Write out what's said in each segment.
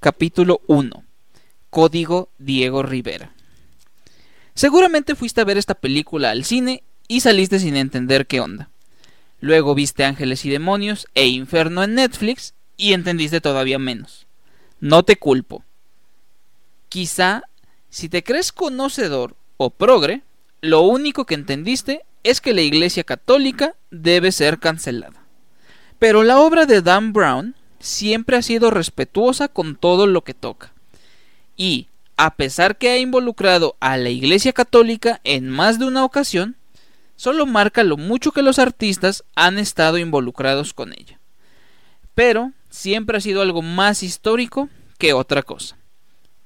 capítulo 1. Código Diego Rivera. Seguramente fuiste a ver esta película al cine y saliste sin entender qué onda. Luego viste Ángeles y Demonios e Inferno en Netflix y entendiste todavía menos. No te culpo. Quizá, si te crees conocedor o progre, lo único que entendiste es que la Iglesia Católica debe ser cancelada. Pero la obra de Dan Brown siempre ha sido respetuosa con todo lo que toca. Y, a pesar que ha involucrado a la Iglesia Católica en más de una ocasión, solo marca lo mucho que los artistas han estado involucrados con ella. Pero siempre ha sido algo más histórico que otra cosa.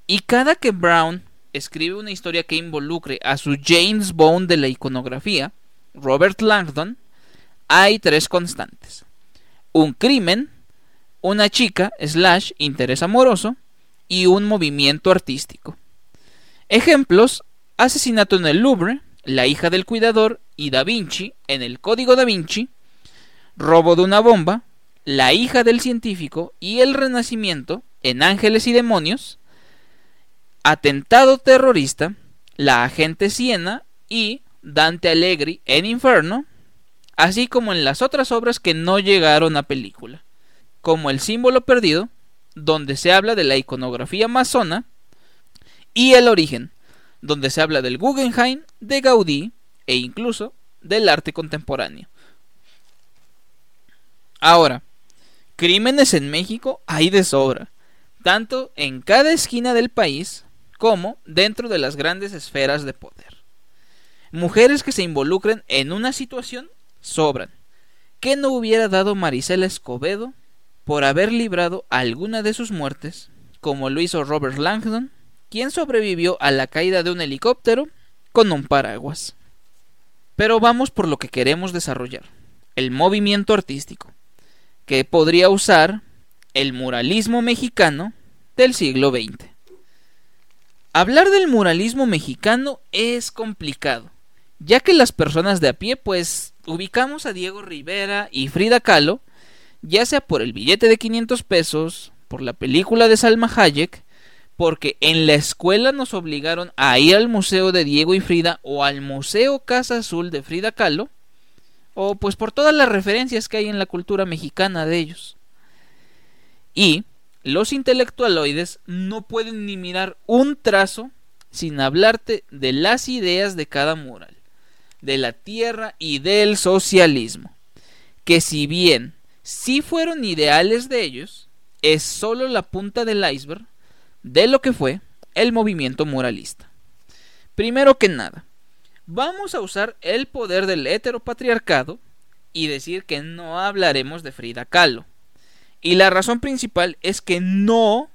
Y cada que Brown escribe una historia que involucre a su James Bond de la iconografía, Robert Langdon, hay tres constantes. Un crimen, una chica slash interés amoroso y un movimiento artístico. Ejemplos, asesinato en el Louvre, la hija del cuidador y Da Vinci en el Código Da Vinci, robo de una bomba, la hija del científico y el renacimiento en Ángeles y Demonios, atentado terrorista, la agente Siena y Dante Allegri en Inferno, así como en las otras obras que no llegaron a película, como El símbolo perdido, donde se habla de la iconografía masona, y El origen, donde se habla del Guggenheim, de Gaudí e incluso del arte contemporáneo. Ahora, crímenes en México hay de sobra, tanto en cada esquina del país como dentro de las grandes esferas de poder. Mujeres que se involucren en una situación sobran. ¿Qué no hubiera dado Marisela Escobedo por haber librado alguna de sus muertes, como lo hizo Robert Langdon quien sobrevivió a la caída de un helicóptero con un paraguas. Pero vamos por lo que queremos desarrollar, el movimiento artístico, que podría usar el muralismo mexicano del siglo XX. Hablar del muralismo mexicano es complicado, ya que las personas de a pie pues ubicamos a Diego Rivera y Frida Kahlo, ya sea por el billete de 500 pesos, por la película de Salma Hayek, porque en la escuela nos obligaron a ir al museo de Diego y Frida o al museo Casa Azul de Frida Kahlo, o pues por todas las referencias que hay en la cultura mexicana de ellos. Y los intelectualoides no pueden ni mirar un trazo sin hablarte de las ideas de cada mural, de la tierra y del socialismo, que si bien sí fueron ideales de ellos, es solo la punta del iceberg de lo que fue el movimiento muralista. Primero que nada, vamos a usar el poder del heteropatriarcado y decir que no hablaremos de Frida Kahlo. Y la razón principal es que no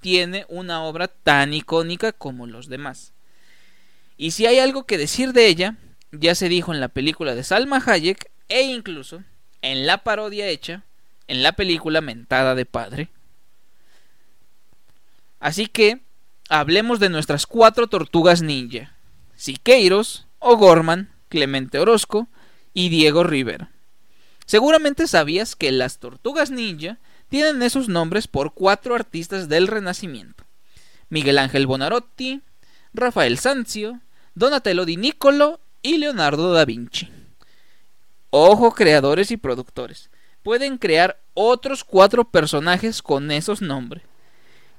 tiene una obra tan icónica como los demás. Y si hay algo que decir de ella, ya se dijo en la película de Salma Hayek e incluso en la parodia hecha en la película Mentada de Padre. Así que hablemos de nuestras cuatro tortugas ninja: Siqueiros, O'Gorman, Clemente Orozco y Diego Rivera. Seguramente sabías que las tortugas ninja tienen esos nombres por cuatro artistas del Renacimiento: Miguel Ángel Bonarotti, Rafael Sanzio, Donatello di Niccolo y Leonardo da Vinci. Ojo, creadores y productores, pueden crear otros cuatro personajes con esos nombres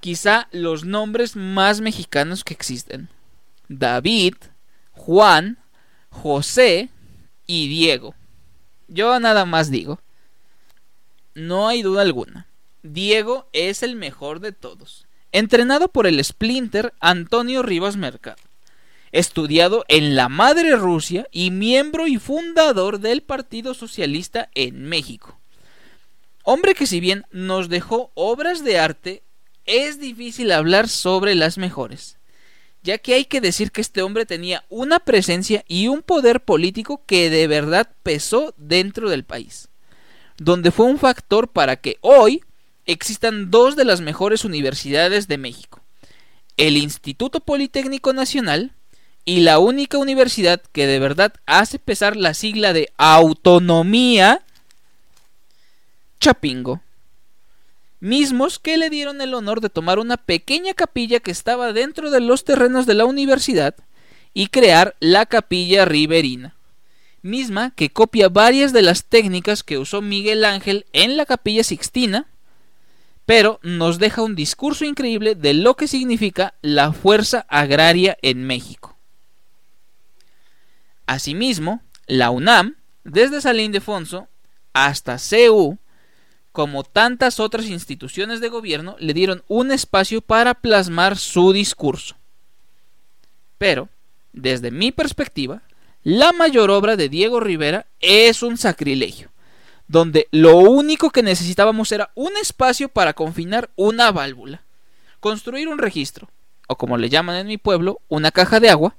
quizá los nombres más mexicanos que existen. David, Juan, José y Diego. Yo nada más digo. No hay duda alguna. Diego es el mejor de todos. Entrenado por el Splinter Antonio Rivas Mercado. Estudiado en la madre Rusia y miembro y fundador del Partido Socialista en México. Hombre que si bien nos dejó obras de arte es difícil hablar sobre las mejores, ya que hay que decir que este hombre tenía una presencia y un poder político que de verdad pesó dentro del país, donde fue un factor para que hoy existan dos de las mejores universidades de México, el Instituto Politécnico Nacional y la única universidad que de verdad hace pesar la sigla de autonomía Chapingo mismos que le dieron el honor de tomar una pequeña capilla que estaba dentro de los terrenos de la universidad y crear la capilla riverina, misma que copia varias de las técnicas que usó Miguel Ángel en la capilla sixtina, pero nos deja un discurso increíble de lo que significa la fuerza agraria en México. Asimismo, la UNAM, desde San Ildefonso hasta CU, como tantas otras instituciones de gobierno, le dieron un espacio para plasmar su discurso. Pero, desde mi perspectiva, la mayor obra de Diego Rivera es un sacrilegio, donde lo único que necesitábamos era un espacio para confinar una válvula, construir un registro, o como le llaman en mi pueblo, una caja de agua,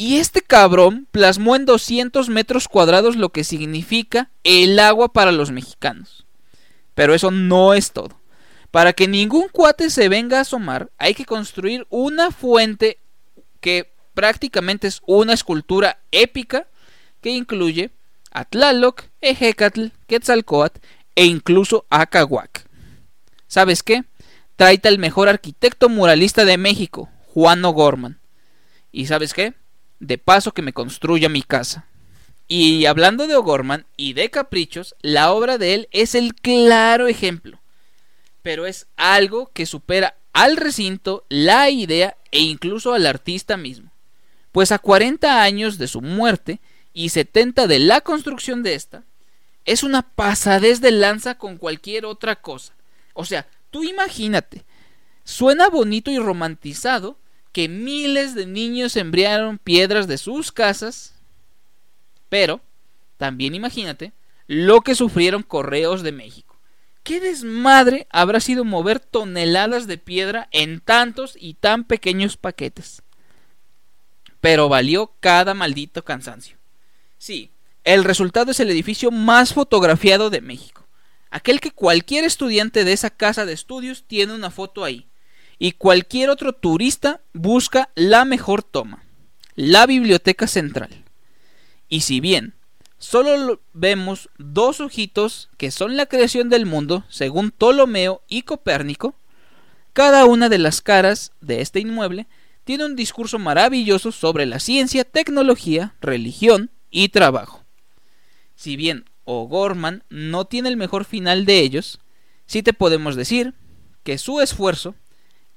y este cabrón plasmó en 200 metros cuadrados lo que significa el agua para los mexicanos. Pero eso no es todo. Para que ningún cuate se venga a asomar, hay que construir una fuente que prácticamente es una escultura épica que incluye a Tlaloc, Ejecatl, Quetzalcoatl e incluso a Cahuac. ¿Sabes qué? Traita el mejor arquitecto muralista de México, Juan O'Gorman. ¿Y sabes qué? De paso que me construya mi casa. Y hablando de O'Gorman y de caprichos, la obra de él es el claro ejemplo. Pero es algo que supera al recinto, la idea e incluso al artista mismo pues a 40 años de su muerte y 70 de la construcción de esta, es una pasadez de lanza con cualquier otra cosa. O sea, tú imagínate, suena bonito y romantizado que miles de niños embriaron piedras de sus casas, pero también imagínate lo que sufrieron correos de México. ¿Qué desmadre habrá sido mover toneladas de piedra en tantos y tan pequeños paquetes? pero valió cada maldito cansancio. Sí, el resultado es el edificio más fotografiado de México. Aquel que cualquier estudiante de esa casa de estudios tiene una foto ahí. Y cualquier otro turista busca la mejor toma. La Biblioteca Central. Y si bien solo vemos dos ojitos que son la creación del mundo, según Ptolomeo y Copérnico, cada una de las caras de este inmueble tiene un discurso maravilloso sobre la ciencia, tecnología, religión y trabajo. Si bien O'Gorman no tiene el mejor final de ellos, sí te podemos decir que su esfuerzo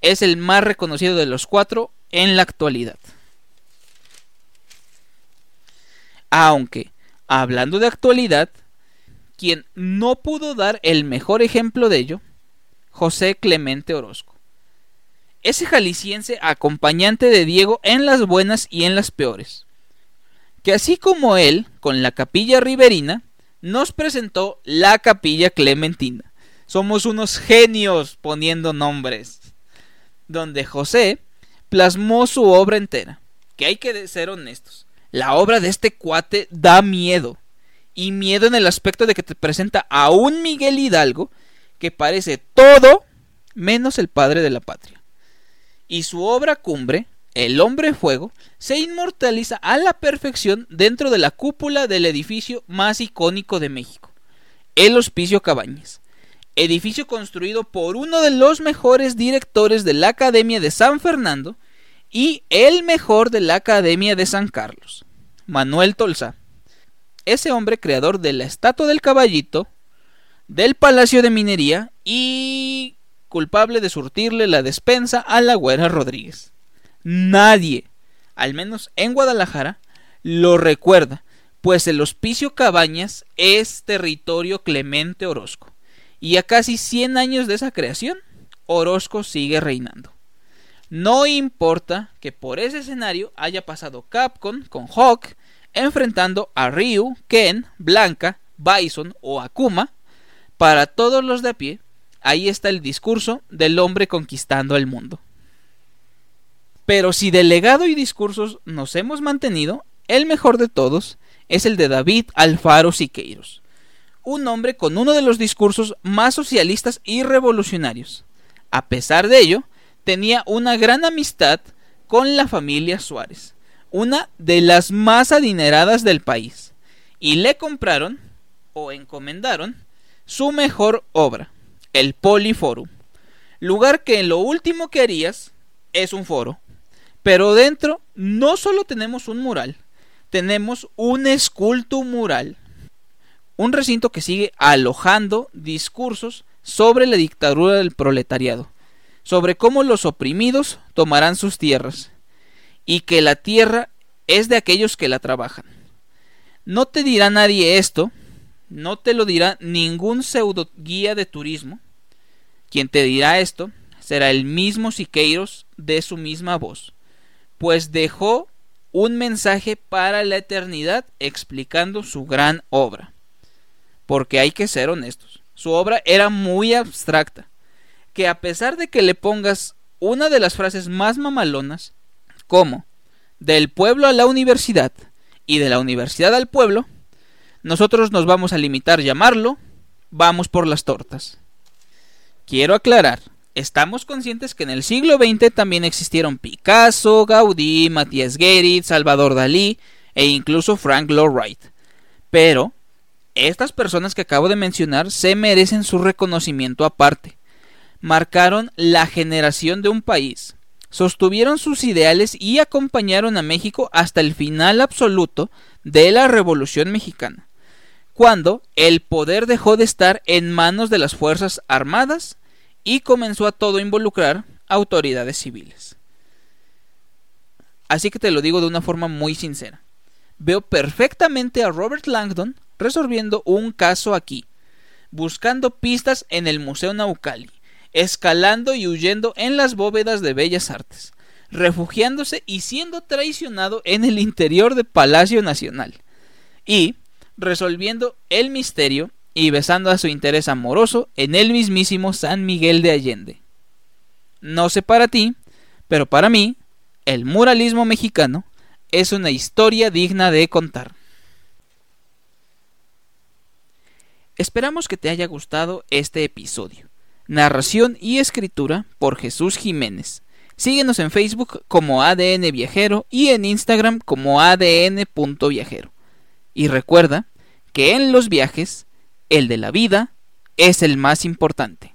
es el más reconocido de los cuatro en la actualidad. Aunque, hablando de actualidad, quien no pudo dar el mejor ejemplo de ello, José Clemente Orozco ese jalisciense acompañante de Diego en las buenas y en las peores, que así como él, con la capilla riverina, nos presentó la capilla clementina. Somos unos genios poniendo nombres. Donde José plasmó su obra entera. Que hay que ser honestos. La obra de este cuate da miedo. Y miedo en el aspecto de que te presenta a un Miguel Hidalgo que parece todo menos el padre de la patria y su obra cumbre, El hombre fuego, se inmortaliza a la perfección dentro de la cúpula del edificio más icónico de México, el Hospicio Cabañas, edificio construido por uno de los mejores directores de la Academia de San Fernando y el mejor de la Academia de San Carlos, Manuel Tolsa. Ese hombre creador de la estatua del caballito, del Palacio de Minería y culpable de surtirle la despensa a la güera Rodríguez. Nadie, al menos en Guadalajara, lo recuerda, pues el Hospicio Cabañas es territorio Clemente Orozco. Y a casi 100 años de esa creación, Orozco sigue reinando. No importa que por ese escenario haya pasado Capcom con Hawk, enfrentando a Ryu, Ken, Blanca, Bison o Akuma, para todos los de a pie, ahí está el discurso del hombre conquistando el mundo. Pero si de legado y discursos nos hemos mantenido, el mejor de todos es el de David Alfaro Siqueiros, un hombre con uno de los discursos más socialistas y revolucionarios. A pesar de ello, tenía una gran amistad con la familia Suárez, una de las más adineradas del país, y le compraron o encomendaron su mejor obra, el Poliforum, lugar que en lo último que harías es un foro. Pero dentro no solo tenemos un mural, tenemos un esculto mural. Un recinto que sigue alojando discursos sobre la dictadura del proletariado, sobre cómo los oprimidos tomarán sus tierras, y que la tierra es de aquellos que la trabajan. No te dirá nadie esto, no te lo dirá ningún pseudo guía de turismo. Quien te dirá esto será el mismo Siqueiros de su misma voz, pues dejó un mensaje para la eternidad explicando su gran obra. Porque hay que ser honestos, su obra era muy abstracta, que a pesar de que le pongas una de las frases más mamalonas, como del pueblo a la universidad y de la universidad al pueblo, nosotros nos vamos a limitar a llamarlo vamos por las tortas. Quiero aclarar, estamos conscientes que en el siglo XX también existieron Picasso, Gaudí, Matías Guerin, Salvador Dalí e incluso Frank Lloyd Wright. Pero estas personas que acabo de mencionar se merecen su reconocimiento aparte. Marcaron la generación de un país, sostuvieron sus ideales y acompañaron a México hasta el final absoluto de la Revolución Mexicana, cuando el poder dejó de estar en manos de las Fuerzas Armadas y comenzó a todo involucrar autoridades civiles. Así que te lo digo de una forma muy sincera. Veo perfectamente a Robert Langdon resolviendo un caso aquí, buscando pistas en el Museo Naucali, escalando y huyendo en las bóvedas de Bellas Artes, refugiándose y siendo traicionado en el interior de Palacio Nacional, y resolviendo el misterio y besando a su interés amoroso en el mismísimo San Miguel de Allende. No sé para ti, pero para mí, el muralismo mexicano es una historia digna de contar. Esperamos que te haya gustado este episodio. Narración y escritura por Jesús Jiménez. Síguenos en Facebook como ADN Viajero y en Instagram como ADN.viajero. Y recuerda que en los viajes el de la vida es el más importante.